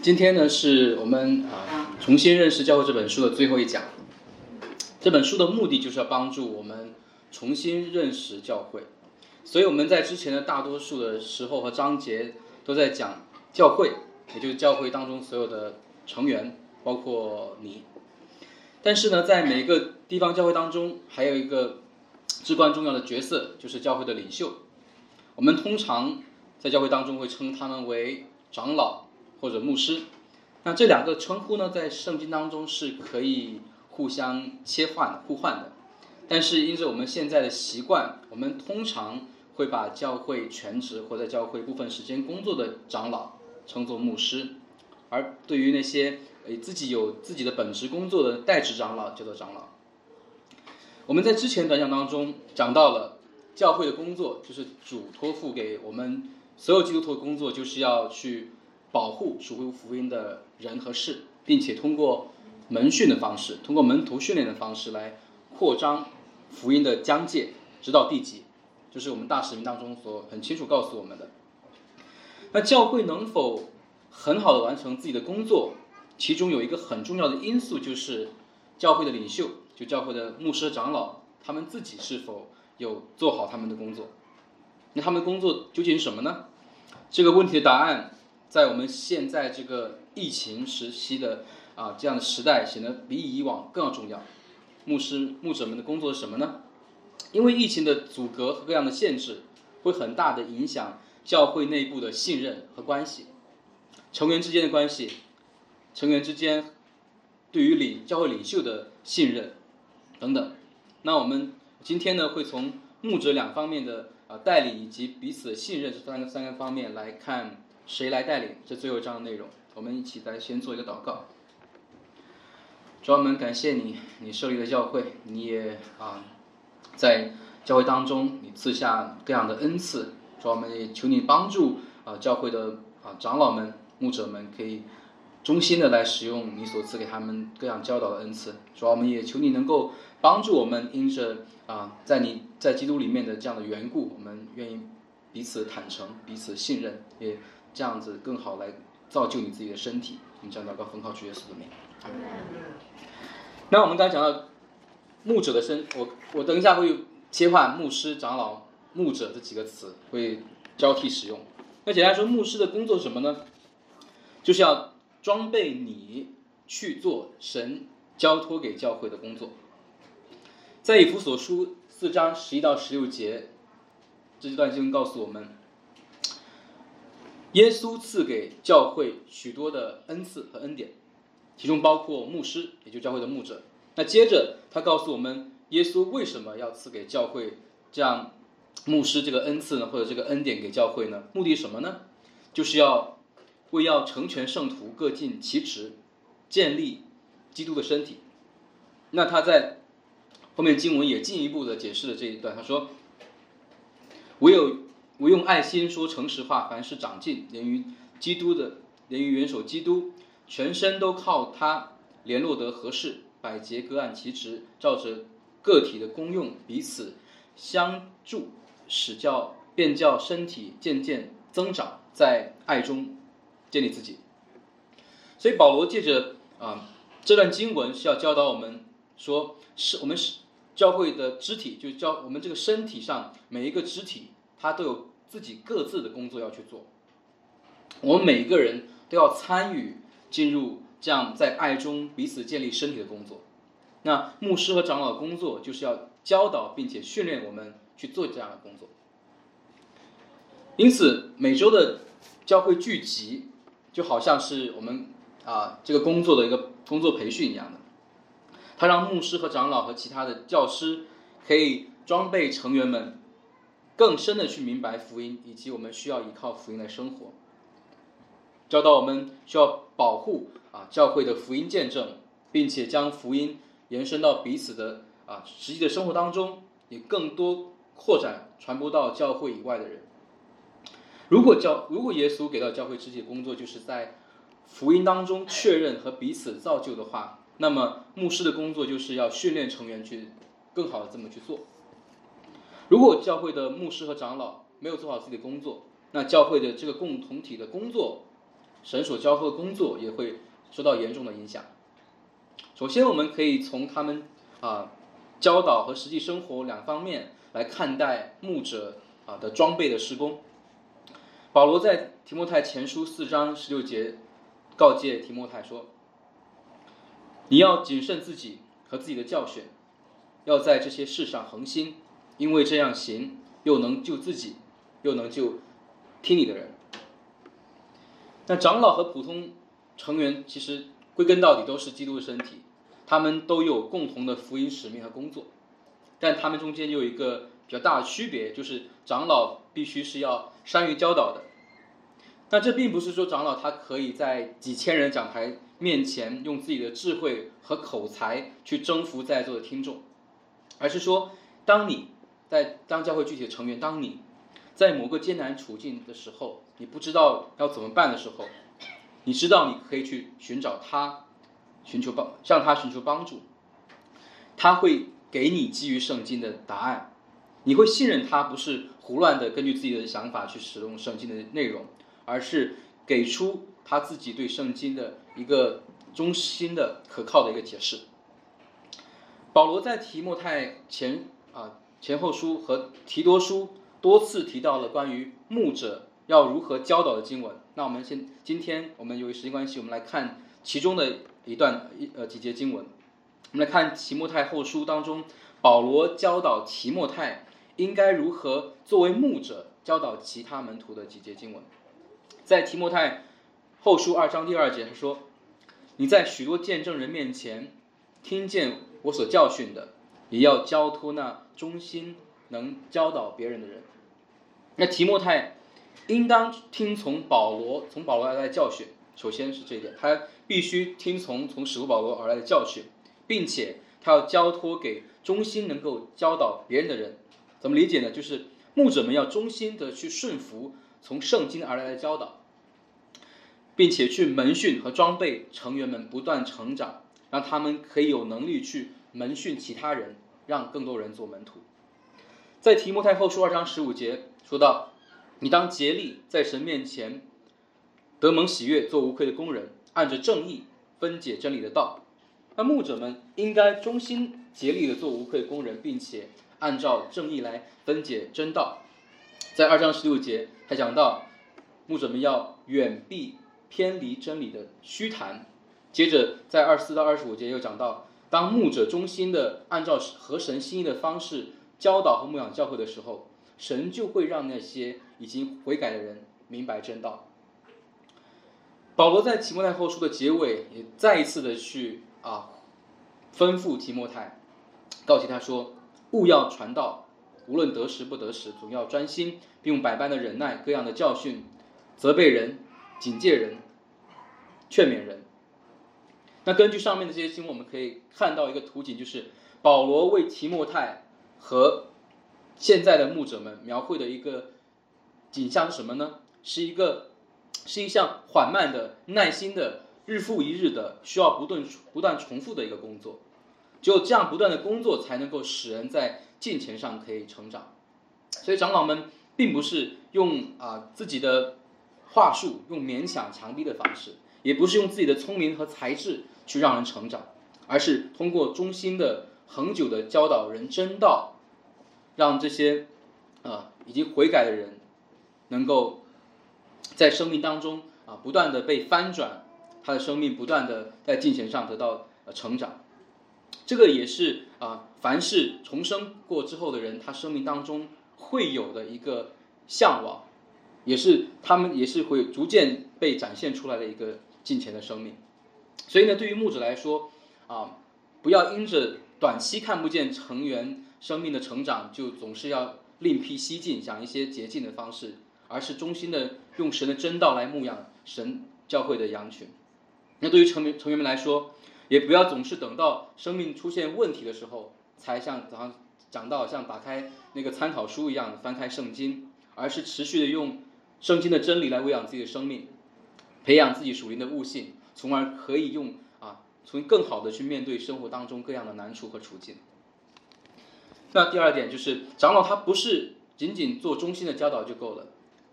今天呢是我们啊重新认识教会这本书的最后一讲。这本书的目的就是要帮助我们重新认识教会，所以我们在之前的大多数的时候和章节都在讲教会，也就是教会当中所有的成员，包括你。但是呢，在每一个地方教会当中，还有一个至关重要的角色，就是教会的领袖。我们通常在教会当中会称他们为长老或者牧师。那这两个称呼呢，在圣经当中是可以互相切换、互换的。但是，因着我们现在的习惯，我们通常会把教会全职或在教会部分时间工作的长老称作牧师，而对于那些诶自己有自己的本职工作的代职长老叫做长老。我们在之前短讲当中讲到了。教会的工作就是主托付给我们所有基督徒的工作，就是要去保护属乎福音的人和事，并且通过门训的方式，通过门徒训练的方式来扩张福音的疆界，直到地极，就是我们大使命当中所很清楚告诉我们的。那教会能否很好的完成自己的工作，其中有一个很重要的因素就是教会的领袖，就教会的牧师长老，他们自己是否。有做好他们的工作，那他们的工作究竟是什么呢？这个问题的答案，在我们现在这个疫情时期的啊这样的时代，显得比以往更要重要。牧师、牧者们的工作是什么呢？因为疫情的阻隔和各样的限制，会很大的影响教会内部的信任和关系，成员之间的关系，成员之间对于领教会领袖的信任等等。那我们。今天呢，会从牧者两方面的啊带领以及彼此的信任这三个三个方面来看谁来带领这最后一章的内容。我们一起来先做一个祷告。专门感谢你，你设立的教会，你也啊在教会当中你赐下各样的恩赐。专门也求你帮助啊教会的啊长老们、牧者们可以衷心的来使用你所赐给他们各样教导的恩赐。主要我们也求你能够帮助我们，因着。啊，在你在基督里面的这样的缘故，我们愿意彼此坦诚、彼此信任，也这样子更好来造就你自己的身体。我们讲到个很好主耶稣的名。那我们刚才讲到牧者的身，我我等一下会切换牧师、长老、牧者这几个词，会交替使用。那简单说，牧师的工作是什么呢？就是要装备你去做神交托给教会的工作。在以弗所书四章十一到十六节，这段经文告诉我们，耶稣赐给教会许多的恩赐和恩典，其中包括牧师，也就教会的牧者。那接着他告诉我们，耶稣为什么要赐给教会这样牧师这个恩赐呢？或者这个恩典给教会呢？目的什么呢？就是要为要成全圣徒，各尽其职，建立基督的身体。那他在。后面经文也进一步的解释了这一段，他说：“唯有我用爱心说诚实话，凡事长进，连于基督的，连于元首基督，全身都靠他联络得合适，百节各按其职，照着个体的功用彼此相助，使教便叫身体渐渐增长，在爱中建立自己。”所以保罗借着啊这段经文是要教导我们说，是我们是。教会的肢体，就教我们这个身体上每一个肢体，它都有自己各自的工作要去做。我们每个人都要参与进入这样在爱中彼此建立身体的工作。那牧师和长老的工作就是要教导并且训练我们去做这样的工作。因此，每周的教会聚集就好像是我们啊这个工作的一个工作培训一样的。他让牧师和长老和其他的教师可以装备成员们更深的去明白福音，以及我们需要依靠福音来生活，教导我们需要保护啊教会的福音见证，并且将福音延伸到彼此的啊实际的生活当中，也更多扩展传播到教会以外的人。如果教如果耶稣给到教会肢体的工作就是在福音当中确认和彼此造就的话。那么，牧师的工作就是要训练成员去更好的这么去做。如果教会的牧师和长老没有做好自己的工作，那教会的这个共同体的工作神所交付的工作也会受到严重的影响。首先，我们可以从他们啊教导和实际生活两方面来看待牧者啊的装备的施工。保罗在提摩太前书四章十六节告诫提摩太说：“你要谨慎自己和自己的教训，要在这些事上恒心，因为这样行，又能救自己，又能救听你的人。”那长老和普通成员其实归根到底都是基督的身体，他们都有共同的福音使命和工作，但他们中间有一个比较大的区别，就是长老必须是要善于教导的。那这并不是说长老他可以在几千人讲台面前用自己的智慧和口才去征服在座的听众，而是说，当你在当教会具体的成员，当你在某个艰难处境的时候。你不知道要怎么办的时候，你知道你可以去寻找他，寻求帮向他寻求帮助，他会给你基于圣经的答案，你会信任他，不是胡乱的根据自己的想法去使用圣经的内容，而是给出他自己对圣经的一个中心的可靠的一个解释。保罗在提莫泰前前后书和提多书多次提到了关于牧者。要如何教导的经文？那我们先，今天我们由于时间关系，我们来看其中的一段一呃几节经文。我们来看提莫泰后书当中，保罗教导提莫泰应该如何作为牧者教导其他门徒的几节经文。在提莫泰后书二章第二节，他说：“你在许多见证人面前听见我所教训的，也要交托那忠心能教导别人的人。”那提莫泰。应当听从保罗从保罗而来的教训，首先是这一点，他必须听从从使徒保罗而来的教训，并且他要交托给忠心能够教导别人的人。怎么理解呢？就是牧者们要忠心的去顺服从圣经而来的教导，并且去门训和装备成员们不断成长，让他们可以有能力去门训其他人，让更多人做门徒。在提摩太后书二章十五节说到。你当竭力在神面前得蒙喜悦，做无愧的工人，按着正义分解真理的道。那牧者们应该忠心竭力的做无愧的工人，并且按照正义来分解真道。在二章十六节还讲到，牧者们要远避偏离真理的虚谈。接着在二十四到二十五节又讲到，当牧者忠心的按照和神心意的方式教导和牧养教会的时候。神就会让那些已经悔改的人明白真道。保罗在提摩太后书的结尾也再一次的去啊吩咐提摩太，告诫他说：勿要传道，无论得时不得时，总要专心，并用百般的忍耐、各样的教训，责备人、警戒人、劝勉人。那根据上面的这些新闻，我们可以看到一个图景，就是保罗为提摩太和现在的牧者们描绘的一个景象是什么呢？是一个是一项缓慢的、耐心的、日复一日的、需要不断不断重复的一个工作。只有这样不断的工作，才能够使人在金钱上可以成长。所以长老们并不是用啊自己的话术，用勉强强逼的方式，也不是用自己的聪明和才智去让人成长，而是通过忠心的、恒久的教导人真道。让这些，啊，已经悔改的人，能够在生命当中啊，不断的被翻转，他的生命不断的在金钱上得到呃成长，这个也是啊，凡是重生过之后的人，他生命当中会有的一个向往，也是他们也是会逐渐被展现出来的一个金钱的生命。所以呢，对于牧者来说啊，不要因着短期看不见成员。生命的成长就总是要另辟蹊径，想一些捷径的方式，而是衷心的用神的真道来牧养神教会的羊群。那对于成员成员们来说，也不要总是等到生命出现问题的时候，才像早上讲到像打开那个参考书一样翻开圣经，而是持续的用圣经的真理来喂养自己的生命，培养自己属灵的悟性，从而可以用啊，从更好的去面对生活当中各样的难处和处境。那第二点就是，长老他不是仅仅做中心的教导就够了，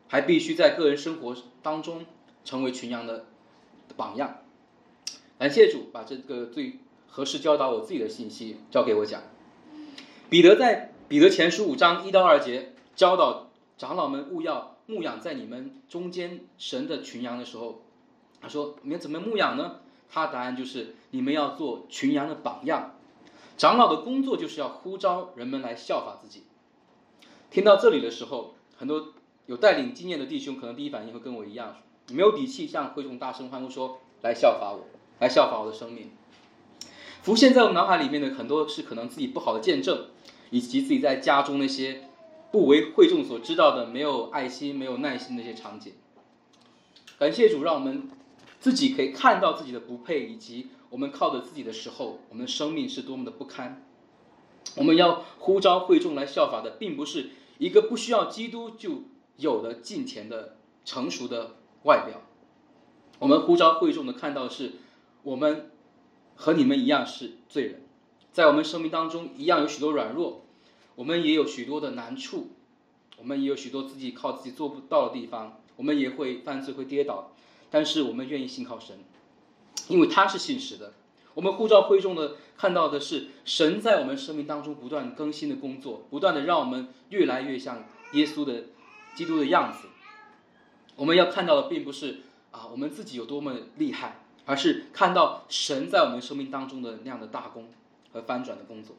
还必须在个人生活当中成为群羊的榜样。感谢主，把这个最合适教导我自己的信息交给我讲。彼得在彼得前书五章一到二节教导长老们务要牧养在你们中间神的群羊的时候，说：你们怎么牧养呢？他答案就是你们要做群羊的榜样。长老的工作就是要呼召人们来效法自己。听到这里的时候，很多有带领经验的弟兄可能第一反应会跟我一样，没有底气向会众大声欢呼说：“来效法我，来效法我的生命。”浮现在我脑海里面的很多是可能自己不好的见证，以及自己在家中那些不为会众所知道的没有爱心、没有耐心的一些场景。感谢主，让我们自己可以看到自己的不配，以及。我们靠着自己的时候，我们的生命是多么的不堪。我们要呼召会众来效法的，并不是一个不需要基督就有的金钱的成熟的外表。我们呼召会众的，看到是我们和你们一样是罪人，在我们生命当中一样有许多软弱，我们也有许多的难处，我们也有许多自己靠自己做不到的地方，我们也会犯罪会跌倒，但是我们愿意信靠神。因为他是信实的，我们呼召会众的看到的是神在我们生命当中不断更新的工作，不断的让我们越来越像耶稣的基督的样子。我们要看到的并不是啊我们自己有多么厉害，而是看到神在我们生命当中的那样的大功和翻转的工作。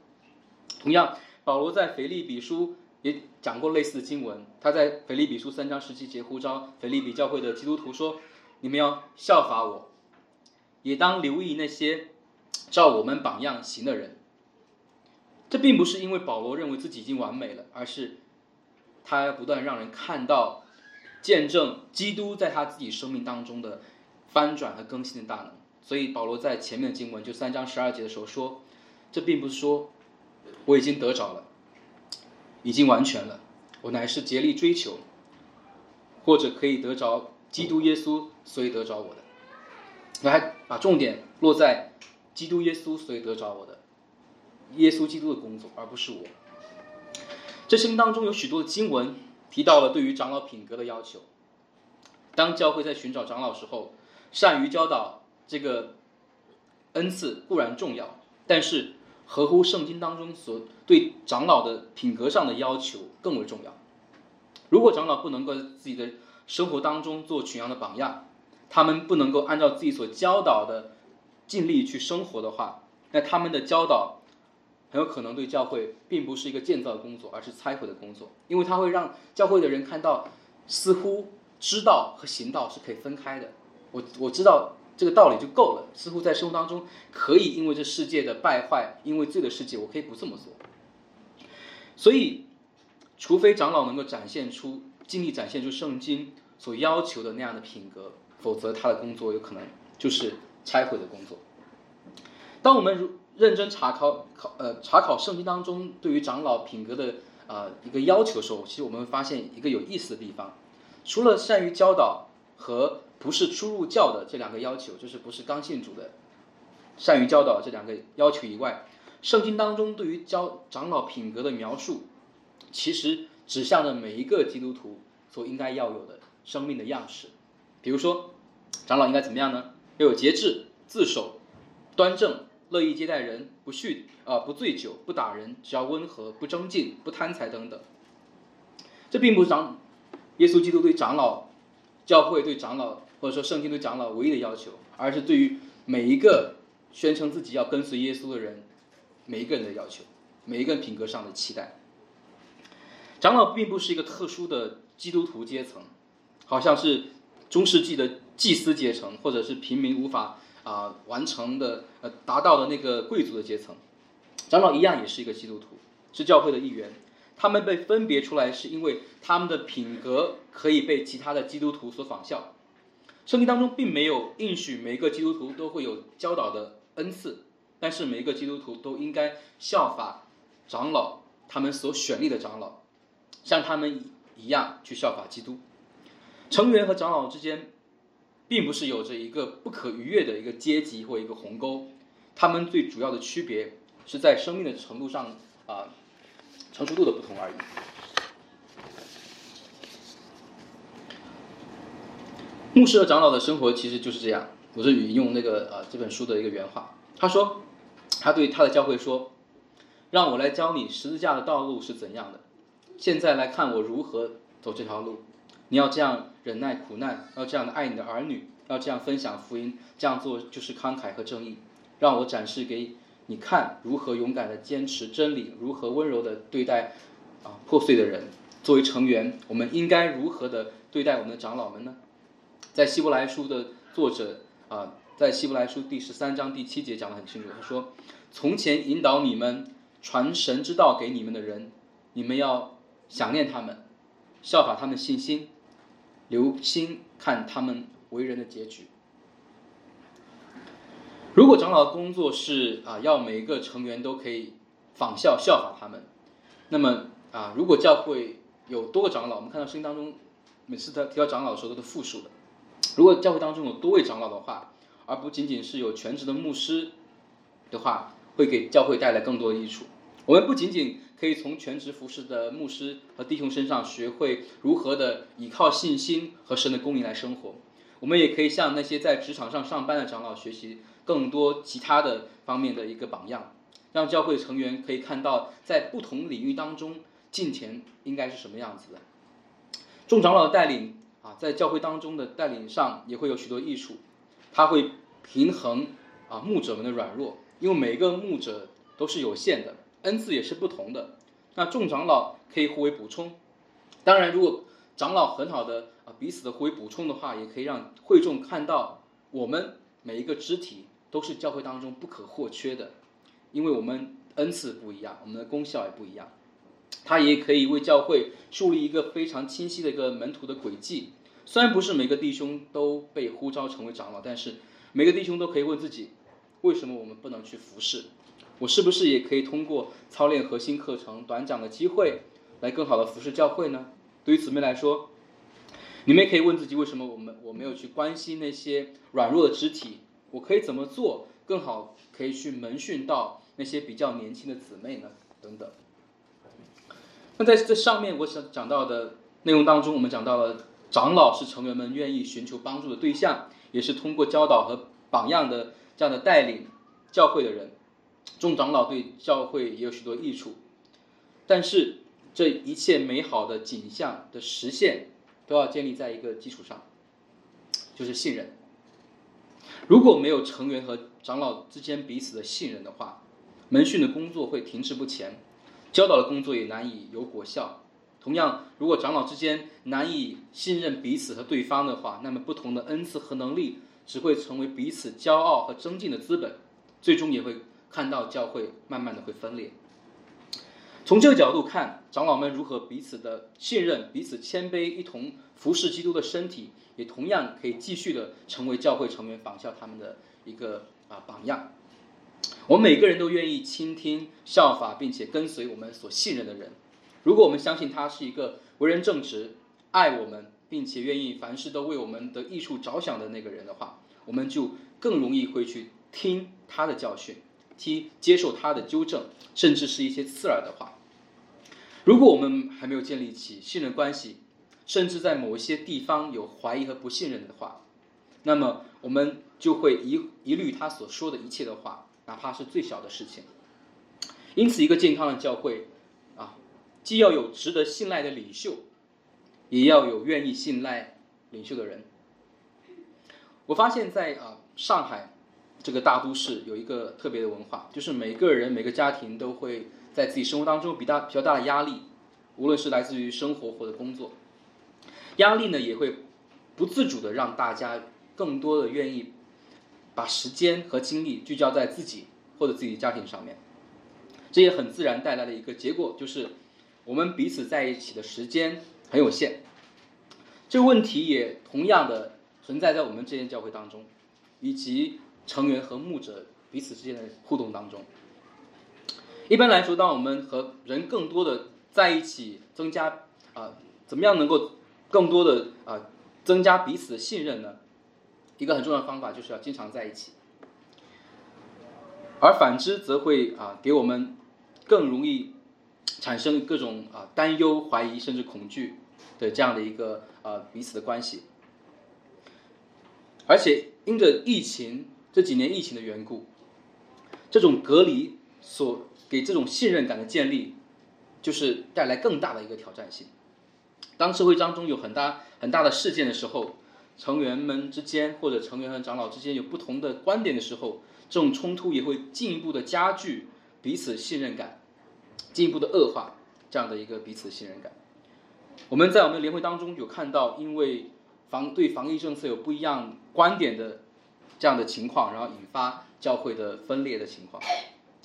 同样，保罗在腓利比书也讲过类似的经文，他在腓利比书三章十七节呼召腓利比教会的基督徒说：“你们要效法我。”也当留意那些 照我们榜样行的人。这并不是因为保罗认为自己已经完美了，而是他不断让人看到、见证基督在他自己生命当中的翻转和更新的大能。所以保罗在前面的经文就三章十二节的时候说：“这并不是说我已经得着了，已经完全了，我乃是竭力追求，或者可以得着基督耶稣，所以得着我的。”来把重点落在基督耶稣，所以得着我的耶稣基督的工作，而不是我。这圣经当中有许多的经文提到了对于长老品格的要求。当教会在寻找长老时候，善于教导这个恩赐固然重要，但是合乎圣经当中所对长老的品格上的要求更为重要。如果长老不能够自己的生活当中做群羊的榜样，他们不能够按照自己所教导的尽力去生活的话，那他们的教导很有可能对教会并不是一个建造的工作，而是拆毁的工作。因为他会让教会的人看到，似乎知道和行道是可以分开的。我我知道这个道理就够了，似乎在生活当中可以因为这世界的败坏，因为罪的世界，我可以不这么做。所以，除非长老能够展现出尽力展现出圣经所要求的那样的品格。否则，他的工作有可能就是拆毁的工作。当我们如认真查考考呃查考圣经当中对于长老品格的呃一个要求的时候，其实我们会发现一个有意思的地方。除了善于教导和不是初入教的这两个要求，就是不是刚信主的善于教导这两个要求以外，圣经当中对于教长老品格的描述，其实指向了每一个基督徒所应该要有的生命的样式。比如说。长老应该怎么样呢？要有节制、自守、端正、乐意接待人、不酗啊不醉酒、不打人，只要温和、不争竞、不贪财等等。这并不是长耶稣基督对长老、教会对长老或者说圣经对长老唯一的要求，而是对于每一个宣称自己要跟随耶稣的人，每一个人的要求，每一个人品格上的期待。长老并不是一个特殊的基督徒阶层，好像是中世纪的。祭司阶层，或者是平民无法啊完成的呃达到的那个贵族的阶层，长老一样也是一个基督徒，是教会的一员。他们被分别出来，是因为他们的品格可以被其他的基督徒所仿效。圣经当中并没有应许每个基督徒都会有教导的恩赐，但是每一个基督徒都应该效法长老，他们所选立的长老，像他们一样去效法基督。成员和长老之间。并不是有着一个不可逾越的一个阶级或一个鸿沟，他们最主要的区别是在生命的程度上啊成熟度的不同而已。牧师和长老的生活其实就是这样。我是引用那个呃这本书的一个原话，他说，他对他的教会说，让我来教你十字架的道路是怎样的。现在来看我如何走这条路。你要这样忍耐苦难，要这样的爱你的儿女，要这样分享福音，这样做就是慷慨和正义。让我展示给你看如何勇敢的坚持真理，如何温柔的对待啊破碎的人。作为成员，我们应该如何的对待我们的长老们呢？在希伯来书的作者啊，在希伯来书第十三章第七节讲得很清楚，他说：“从前引导你们传神之道给你们的人，你们要想念他们，效法他们信心。”留心看他们为人的结局。如果长老的工作是啊，要每个成员都可以仿效效法他们，那么啊，如果教会有多个长老，我们看到圣经当中每次他提到长老的时候都是复数的。如果教会当中有多位长老的话，而不仅仅是有全职的牧师的话，会给教会带来更多的益处。我们不仅仅可以从全职服侍的牧师和弟兄身上学会如何的依靠信心和神的供应来生活，我们也可以向那些在职场上上班的长老学习更多其他的方面的一个榜样，让教会成员可以看到在不同领域当中敬虔应该是什么样子的。众长老的带领啊，在教会当中的带领上也会有许多益处，他会平衡啊牧者们的软弱，因为每个牧者都是有限的。恩赐也是不同的，那众长老可以互为补充。当然，如果长老很好的啊彼此的互为补充的话，也可以让会众看到我们每一个肢体都是教会当中不可或缺的，因为我们恩赐不一样，我们的功效也不一样。他也可以为教会树立一个非常清晰的一个门徒的轨迹。虽然不是每个弟兄都被呼召成为长老，但是每个弟兄都可以问自己：为什么我们不能去服侍？我是不是也可以通过操练核心课程、短讲的机会，来更好的服侍教会呢？对于姊妹来说，你们也可以问自己：为什么我们我没有去关心那些软弱的肢体？我可以怎么做更好，可以去门训到那些比较年轻的姊妹呢？等等。那在这上面我想讲到的内容当中，我们讲到了长老是成员们愿意寻求帮助的对象，也是通过教导和榜样的这样的带领教会的人。众长老对教会也有许多益处，但是这一切美好的景象的实现，都要建立在一个基础上，就是信任。如果没有成员和长老之间彼此的信任的话，门训的工作会停滞不前，教导的工作也难以有果效。同样，如果长老之间难以信任彼此和对方的话，那么不同的恩赐和能力只会成为彼此骄傲和增进的资本，最终也会。看到教会慢慢的会分裂。从这个角度看，长老们如何彼此的信任、彼此谦卑，一同服侍基督的身体，也同样可以继续的成为教会成员仿效他们的一个啊榜样。我们每个人都愿意倾听、效法，并且跟随我们所信任的人。如果我们相信他是一个为人正直、爱我们，并且愿意凡事都为我们的益处着想的那个人的话，我们就更容易会去听他的教训。接接受他的纠正，甚至是一些刺耳的话。如果我们还没有建立起信任关系，甚至在某一些地方有怀疑和不信任的话，那么我们就会一一律他所说的一切的话，哪怕是最小的事情。因此，一个健康的教会啊，既要有值得信赖的领袖，也要有愿意信赖领袖的人。我发现，在啊上海。这个大都市有一个特别的文化，就是每个人、每个家庭都会在自己生活当中比大比较大的压力，无论是来自于生活或者工作，压力呢也会不自主的让大家更多的愿意把时间和精力聚焦在自己或者自己家庭上面，这也很自然带来的一个结果就是我们彼此在一起的时间很有限。这个问题也同样的存在在我们这间教会当中，以及。成员和牧者彼此之间的互动当中，一般来说，当我们和人更多的在一起，增加啊，怎么样能够更多的啊增加彼此的信任呢？一个很重要的方法就是要经常在一起，而反之则会啊给我们更容易产生各种啊担忧、怀疑甚至恐惧的这样的一个呃彼此的关系。而且因着疫情这几年疫情的缘故，这种隔离所给这种信任感的建立，就是带来更大的一个挑战性。当社会当中有很大很大的事件的时候，成员们之间或者成员和长老之间有不同的观点的时候，这种冲突也会进一步的加剧彼此信任感，进一步的恶化这样的一个彼此信任感。我们在我们的联会当中有看到，因为防对防疫政策有不一样观点的这样的情况，然后引发教会的分裂的情况，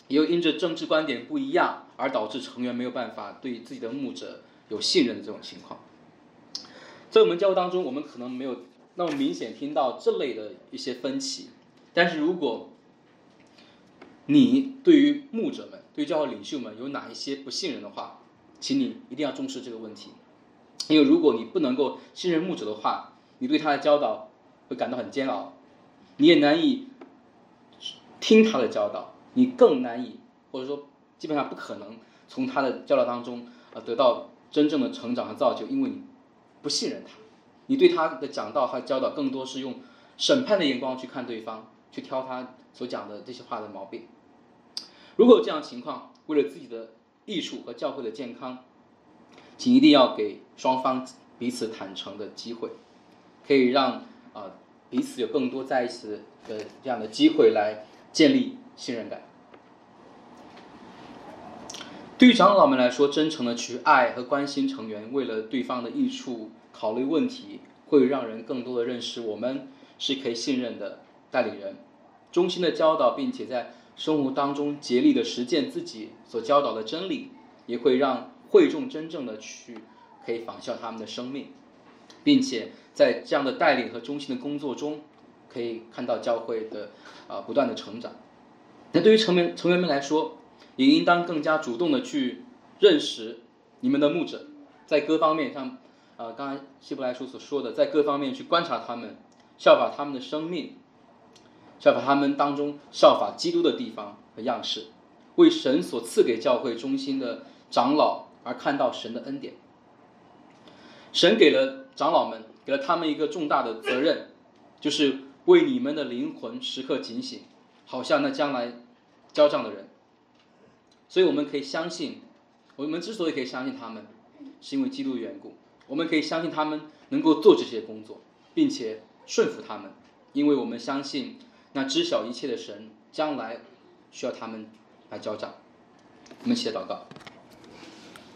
也有因着政治观点不一样而导致成员没有办法对自己的牧者有信任的这种情况。在我们教会当中，我们可能没有那么明显听到这类的一些分歧，但是如果你对于牧者们、对于教会领袖们有哪一些不信任的话，请你一定要重视这个问题。因为如果你不能够信任牧者的话，你对他的教导会感到很煎熬，你也难以听他的教导，你更难以或者说基本上不可能从他的教导当中啊得到真正的成长和造就，因为你不信任他，你对他的讲道和教导更多是用审判的眼光去看对方，去挑他所讲的这些话的毛病。如果有这样情况，为了自己的艺术和教会的健康。请一定要给双方彼此坦诚的机会，可以让啊彼此有更多在一起的这样的机会来建立信任感。对于长老们来说，真诚的去爱和关心成员，为了对方的益处考虑问题，会让人更多的认识我们是可以信任的代理人，衷心的教导，并且在生活当中竭力的实践自己所教导的真理，也会让。会众真正的去可以仿效他们的生命，并且在这样的带领和中心的工作中，可以看到教会的啊不断的成长。那对于成员成员们来说，也应当更加主动的去认识你们的牧者，在各方面像啊刚才希伯来书所说的，在各方面去观察他们，效法他们的生命，效法他们当中效法基督的地方和样式，为神所赐给教会中心的长老。而看到神的恩典，神给了长老们，给了他们一个重大的责任，就是为你们的灵魂时刻警醒，好像那将来交账的人。所以我们可以相信，我们之所以可以相信他们，是因为基督的缘故。我们可以相信他们能够做这些工作，并且顺服他们，因为我们相信那知晓一切的神将来需要他们来交账。我们一起祷告。